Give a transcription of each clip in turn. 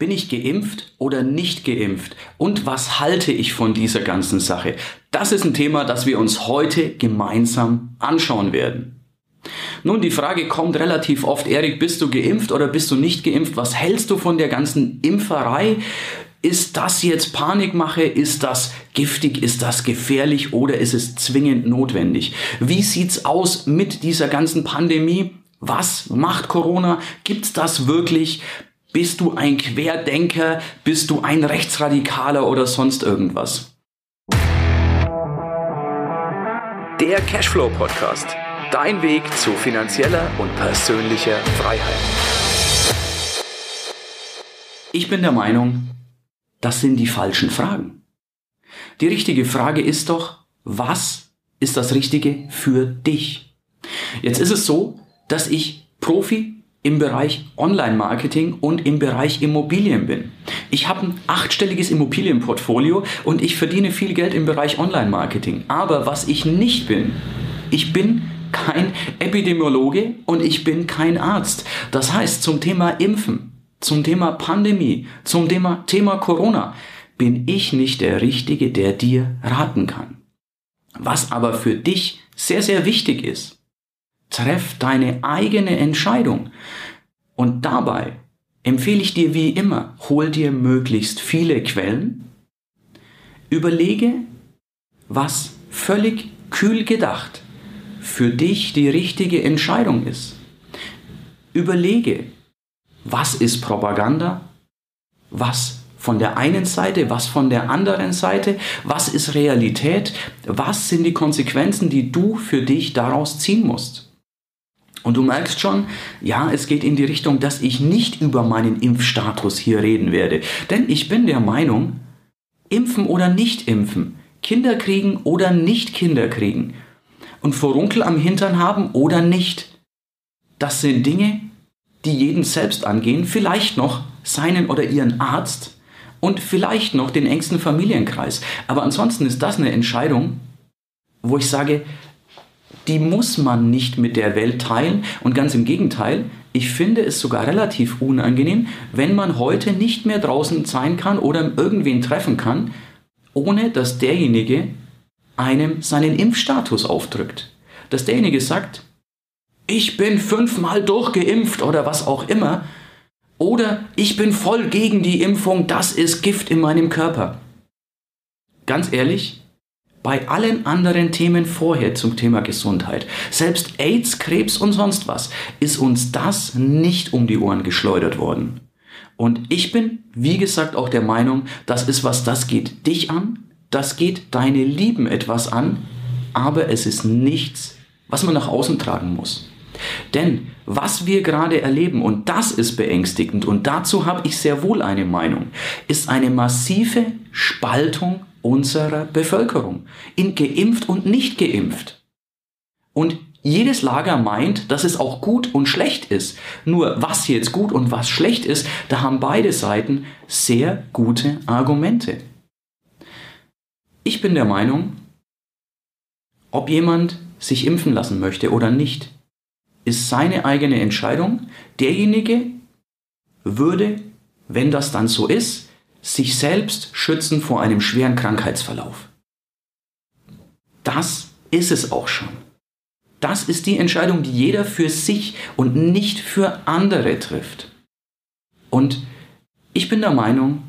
Bin ich geimpft oder nicht geimpft? Und was halte ich von dieser ganzen Sache? Das ist ein Thema, das wir uns heute gemeinsam anschauen werden. Nun, die Frage kommt relativ oft, Erik, bist du geimpft oder bist du nicht geimpft? Was hältst du von der ganzen Impferei? Ist das jetzt Panikmache? Ist das giftig? Ist das gefährlich? Oder ist es zwingend notwendig? Wie sieht's aus mit dieser ganzen Pandemie? Was macht Corona? Gibt's das wirklich? Bist du ein Querdenker? Bist du ein Rechtsradikaler oder sonst irgendwas? Der Cashflow Podcast. Dein Weg zu finanzieller und persönlicher Freiheit. Ich bin der Meinung, das sind die falschen Fragen. Die richtige Frage ist doch, was ist das Richtige für dich? Jetzt ist es so, dass ich Profi im Bereich Online-Marketing und im Bereich Immobilien bin. Ich habe ein achtstelliges Immobilienportfolio und ich verdiene viel Geld im Bereich Online-Marketing. Aber was ich nicht bin, ich bin kein Epidemiologe und ich bin kein Arzt. Das heißt, zum Thema Impfen, zum Thema Pandemie, zum Thema, Thema Corona bin ich nicht der Richtige, der dir raten kann. Was aber für dich sehr, sehr wichtig ist, treff deine eigene Entscheidung. Und dabei empfehle ich dir wie immer, hol dir möglichst viele Quellen, überlege, was völlig kühl gedacht für dich die richtige Entscheidung ist. Überlege, was ist Propaganda, was von der einen Seite, was von der anderen Seite, was ist Realität, was sind die Konsequenzen, die du für dich daraus ziehen musst. Und du merkst schon, ja, es geht in die Richtung, dass ich nicht über meinen Impfstatus hier reden werde. Denn ich bin der Meinung, impfen oder nicht impfen, Kinder kriegen oder nicht Kinder kriegen, und Furunkel am Hintern haben oder nicht. Das sind Dinge, die jeden selbst angehen, vielleicht noch seinen oder ihren Arzt und vielleicht noch den engsten Familienkreis. Aber ansonsten ist das eine Entscheidung, wo ich sage, die muss man nicht mit der Welt teilen und ganz im Gegenteil, ich finde es sogar relativ unangenehm, wenn man heute nicht mehr draußen sein kann oder irgendwen treffen kann, ohne dass derjenige einem seinen Impfstatus aufdrückt. Dass derjenige sagt, ich bin fünfmal durchgeimpft oder was auch immer, oder ich bin voll gegen die Impfung, das ist Gift in meinem Körper. Ganz ehrlich, bei allen anderen Themen vorher zum Thema Gesundheit, selbst AIDS, Krebs und sonst was, ist uns das nicht um die Ohren geschleudert worden. Und ich bin, wie gesagt, auch der Meinung, das ist was, das geht dich an, das geht deine Lieben etwas an, aber es ist nichts, was man nach außen tragen muss. Denn was wir gerade erleben, und das ist beängstigend, und dazu habe ich sehr wohl eine Meinung, ist eine massive Spaltung unserer Bevölkerung in geimpft und nicht geimpft. Und jedes Lager meint, dass es auch gut und schlecht ist. Nur was jetzt gut und was schlecht ist, da haben beide Seiten sehr gute Argumente. Ich bin der Meinung, ob jemand sich impfen lassen möchte oder nicht, ist seine eigene Entscheidung. Derjenige würde, wenn das dann so ist, sich selbst schützen vor einem schweren Krankheitsverlauf. Das ist es auch schon. Das ist die Entscheidung, die jeder für sich und nicht für andere trifft. Und ich bin der Meinung,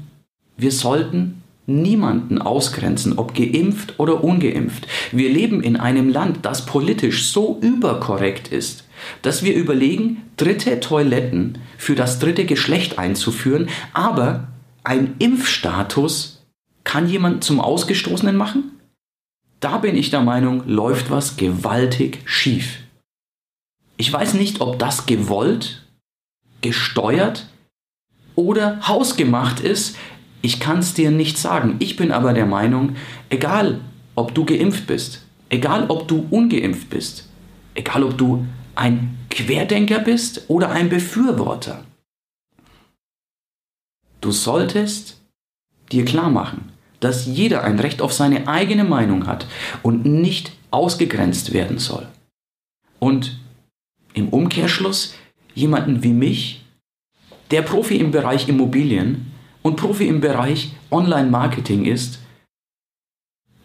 wir sollten niemanden ausgrenzen, ob geimpft oder ungeimpft. Wir leben in einem Land, das politisch so überkorrekt ist, dass wir überlegen, dritte Toiletten für das dritte Geschlecht einzuführen, aber ein Impfstatus kann jemand zum Ausgestoßenen machen? Da bin ich der Meinung, läuft was gewaltig schief. Ich weiß nicht, ob das gewollt, gesteuert oder hausgemacht ist, ich kann es dir nicht sagen. Ich bin aber der Meinung, egal ob du geimpft bist, egal ob du ungeimpft bist, egal ob du ein Querdenker bist oder ein Befürworter, du solltest dir klar machen, dass jeder ein Recht auf seine eigene Meinung hat und nicht ausgegrenzt werden soll. Und im Umkehrschluss jemanden wie mich der Profi im Bereich Immobilien und Profi im Bereich Online-Marketing ist,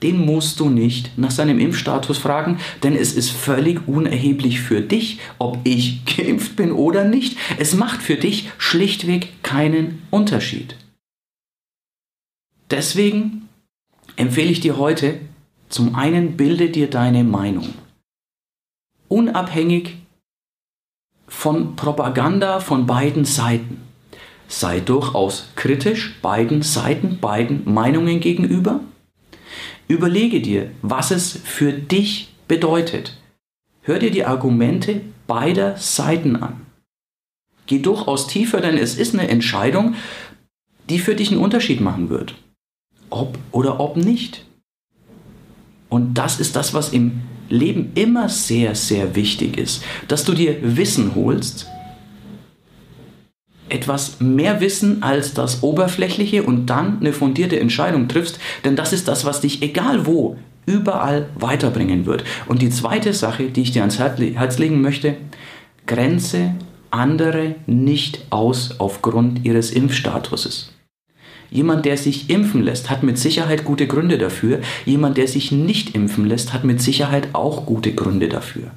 den musst du nicht nach seinem Impfstatus fragen, denn es ist völlig unerheblich für dich, ob ich geimpft bin oder nicht. Es macht für dich schlichtweg keinen Unterschied. Deswegen empfehle ich dir heute, zum einen bilde dir deine Meinung. Unabhängig von Propaganda von beiden Seiten. Sei durchaus kritisch beiden Seiten, beiden Meinungen gegenüber Überlege dir, was es für dich bedeutet. Hör dir die Argumente beider Seiten an. Geh durchaus tiefer, denn es ist eine Entscheidung, die für dich einen Unterschied machen wird. Ob oder ob nicht. Und das ist das, was im Leben immer sehr, sehr wichtig ist, dass du dir Wissen holst, etwas mehr wissen als das Oberflächliche und dann eine fundierte Entscheidung triffst, denn das ist das, was dich egal wo, überall weiterbringen wird. Und die zweite Sache, die ich dir ans Herz legen möchte, grenze andere nicht aus aufgrund ihres Impfstatuses. Jemand, der sich impfen lässt, hat mit Sicherheit gute Gründe dafür. Jemand, der sich nicht impfen lässt, hat mit Sicherheit auch gute Gründe dafür.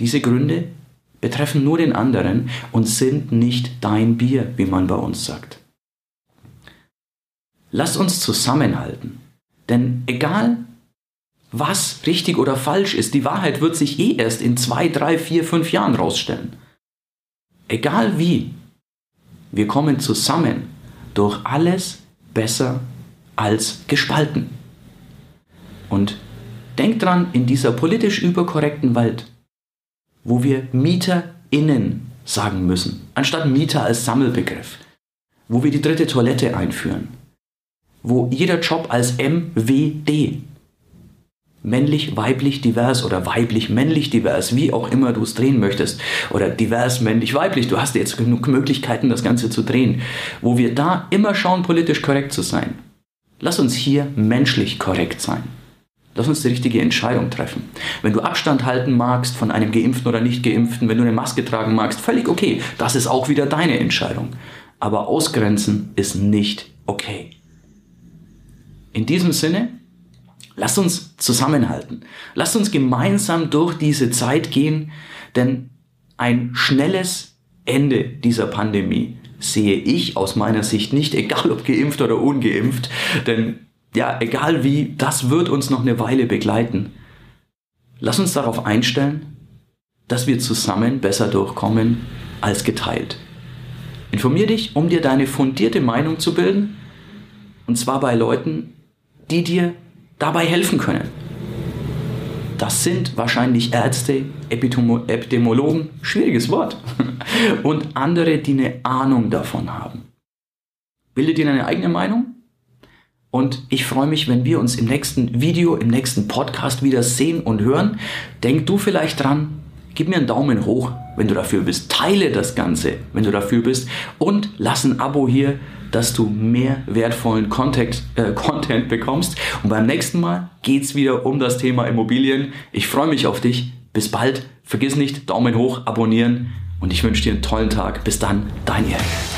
Diese Gründe betreffen nur den anderen und sind nicht dein Bier, wie man bei uns sagt. Lass uns zusammenhalten, denn egal was richtig oder falsch ist, die Wahrheit wird sich eh erst in zwei, drei, vier, fünf Jahren rausstellen. Egal wie, wir kommen zusammen durch alles besser als gespalten. Und denk dran, in dieser politisch überkorrekten Welt wo wir MieterInnen sagen müssen, anstatt Mieter als Sammelbegriff, wo wir die dritte Toilette einführen, wo jeder Job als MWD, männlich, weiblich, divers oder weiblich, männlich, divers, wie auch immer du es drehen möchtest, oder divers, männlich, weiblich, du hast jetzt genug Möglichkeiten, das Ganze zu drehen, wo wir da immer schauen, politisch korrekt zu sein. Lass uns hier menschlich korrekt sein. Lass uns die richtige Entscheidung treffen. Wenn du Abstand halten magst von einem Geimpften oder Nicht-Geimpften, wenn du eine Maske tragen magst, völlig okay. Das ist auch wieder deine Entscheidung. Aber ausgrenzen ist nicht okay. In diesem Sinne, lass uns zusammenhalten. Lass uns gemeinsam durch diese Zeit gehen, denn ein schnelles Ende dieser Pandemie sehe ich aus meiner Sicht nicht, egal ob geimpft oder ungeimpft, denn ja, egal wie, das wird uns noch eine Weile begleiten. Lass uns darauf einstellen, dass wir zusammen besser durchkommen als geteilt. Informier dich, um dir deine fundierte Meinung zu bilden, und zwar bei Leuten, die dir dabei helfen können. Das sind wahrscheinlich Ärzte, Epidemiologen, schwieriges Wort, und andere, die eine Ahnung davon haben. Bilde dir deine eigene Meinung und ich freue mich, wenn wir uns im nächsten Video, im nächsten Podcast wieder sehen und hören. Denk du vielleicht dran, gib mir einen Daumen hoch, wenn du dafür bist. Teile das Ganze, wenn du dafür bist. Und lass ein Abo hier, dass du mehr wertvollen Content, äh, Content bekommst. Und beim nächsten Mal geht es wieder um das Thema Immobilien. Ich freue mich auf dich. Bis bald. Vergiss nicht, Daumen hoch, abonnieren. Und ich wünsche dir einen tollen Tag. Bis dann, dein Erik.